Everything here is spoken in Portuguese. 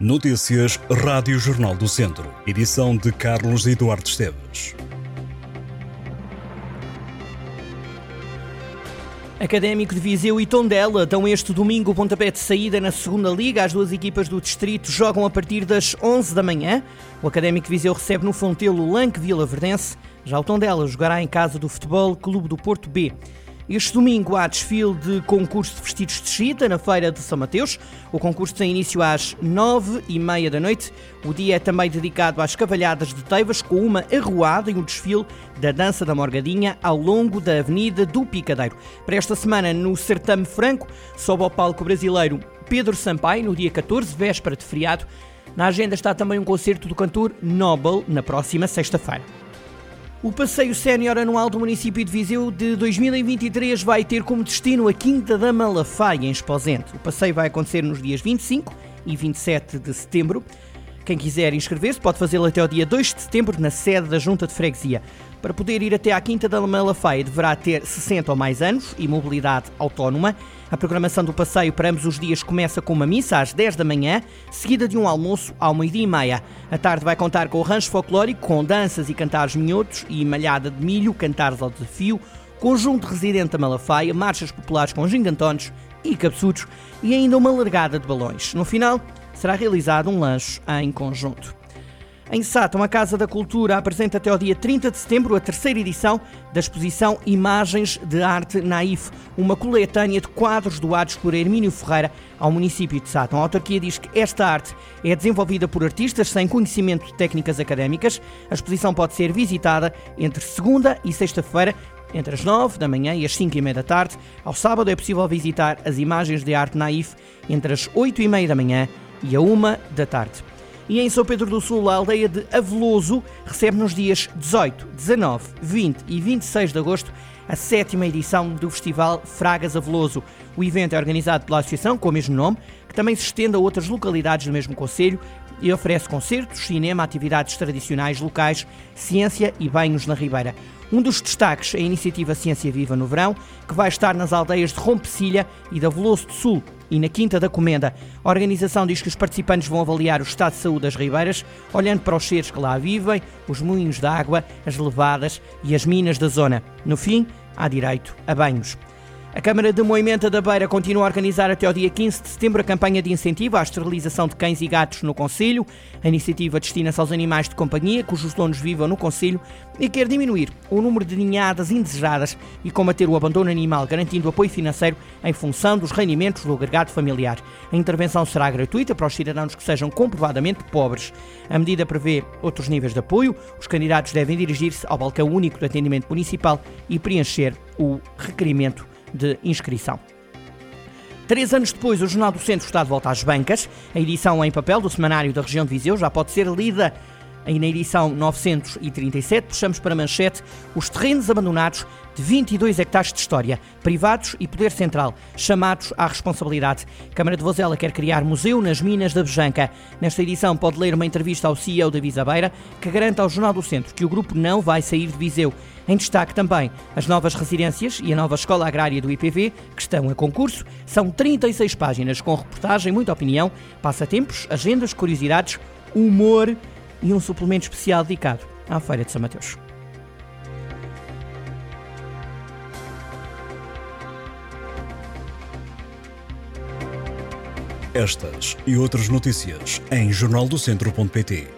Notícias Rádio Jornal do Centro. Edição de Carlos Eduardo Esteves. Académico de Viseu e Tondela dão este domingo o pontapé de saída na segunda Liga. As duas equipas do distrito jogam a partir das 11 da manhã. O Académico de Viseu recebe no Fontelo o Lanque Vila Verdense. Já o Tondela jogará em casa do Futebol Clube do Porto B. Este domingo há desfile de concurso de vestidos de chita na Feira de São Mateus. O concurso tem início às nove e meia da noite. O dia é também dedicado às cavalhadas de Teivas, com uma arruada e um desfile da Dança da Morgadinha ao longo da Avenida do Picadeiro. Para esta semana, no Certame Franco, sobe ao palco brasileiro Pedro Sampaio, no dia 14, véspera de feriado. Na agenda está também um concerto do cantor Nobel, na próxima sexta-feira. O passeio sénior anual do município de Viseu de 2023 vai ter como destino a Quinta da Malafaia, em Esposente. O passeio vai acontecer nos dias 25 e 27 de setembro. Quem quiser inscrever-se pode fazê-lo até o dia 2 de setembro na sede da Junta de Freguesia. Para poder ir até à Quinta da Malafaia deverá ter 60 ou mais anos e mobilidade autónoma. A programação do passeio para ambos os dias começa com uma missa às 10 da manhã, seguida de um almoço ao meio-dia e meia. A tarde vai contar com o rancho folclórico, com danças e cantares minhotos e malhada de milho, cantares ao desafio, conjunto residente da Malafaia, marchas populares com gingantones e cabeçudos e ainda uma largada de balões. No final, será realizado um lanche em conjunto. Em Sátão, a Casa da Cultura apresenta até ao dia 30 de setembro a terceira edição da exposição Imagens de Arte Naif, uma coletânea de quadros doados por Hermínio Ferreira ao município de Sátão. A autarquia diz que esta arte é desenvolvida por artistas sem conhecimento de técnicas académicas. A exposição pode ser visitada entre segunda e sexta-feira entre as 9 da manhã e as 5 e meia da tarde. Ao sábado é possível visitar as imagens de arte naif entre as 8 e meia da manhã e a 1 da tarde. E em São Pedro do Sul, a aldeia de Aveloso recebe nos dias 18, 19, 20 e 26 de agosto a sétima edição do Festival Fragas Aveloso. O evento é organizado pela associação com o mesmo nome, que também se estende a outras localidades do mesmo Conselho e oferece concertos, cinema, atividades tradicionais locais, ciência e banhos na Ribeira. Um dos destaques é a iniciativa Ciência Viva no Verão, que vai estar nas aldeias de Rompecilha e da Veloso do Sul e na Quinta da Comenda. A organização diz que os participantes vão avaliar o estado de saúde das ribeiras, olhando para os seres que lá vivem, os moinhos de água, as levadas e as minas da zona. No fim, há direito a banhos. A Câmara de Moimenta da Beira continua a organizar até ao dia 15 de setembro a campanha de incentivo à esterilização de cães e gatos no Conselho. A iniciativa destina-se aos animais de companhia cujos donos vivam no Conselho e quer diminuir o número de ninhadas indesejadas e combater o abandono animal, garantindo apoio financeiro em função dos rendimentos do agregado familiar. A intervenção será gratuita para os cidadãos que sejam comprovadamente pobres. A medida prevê outros níveis de apoio. Os candidatos devem dirigir-se ao balcão único de atendimento municipal e preencher o requerimento de inscrição. Três anos depois, o Jornal do Centro está de volta às bancas. A edição em papel do Semanário da Região de Viseu já pode ser lida Aí na edição 937 puxamos para manchete os terrenos abandonados de 22 hectares de história, privados e poder central, chamados à responsabilidade. Câmara de Vozela quer criar museu nas minas da Bejanca. Nesta edição pode ler uma entrevista ao CEO da Visabeira, que garante ao Jornal do Centro que o grupo não vai sair de Viseu. Em destaque também as novas residências e a nova escola agrária do IPV, que estão a concurso. São 36 páginas com reportagem, muita opinião, passatempos, agendas, curiosidades, humor e um suplemento especial dedicado à Feira de São Mateus. Estas e outras notícias em jornaldocentro.pt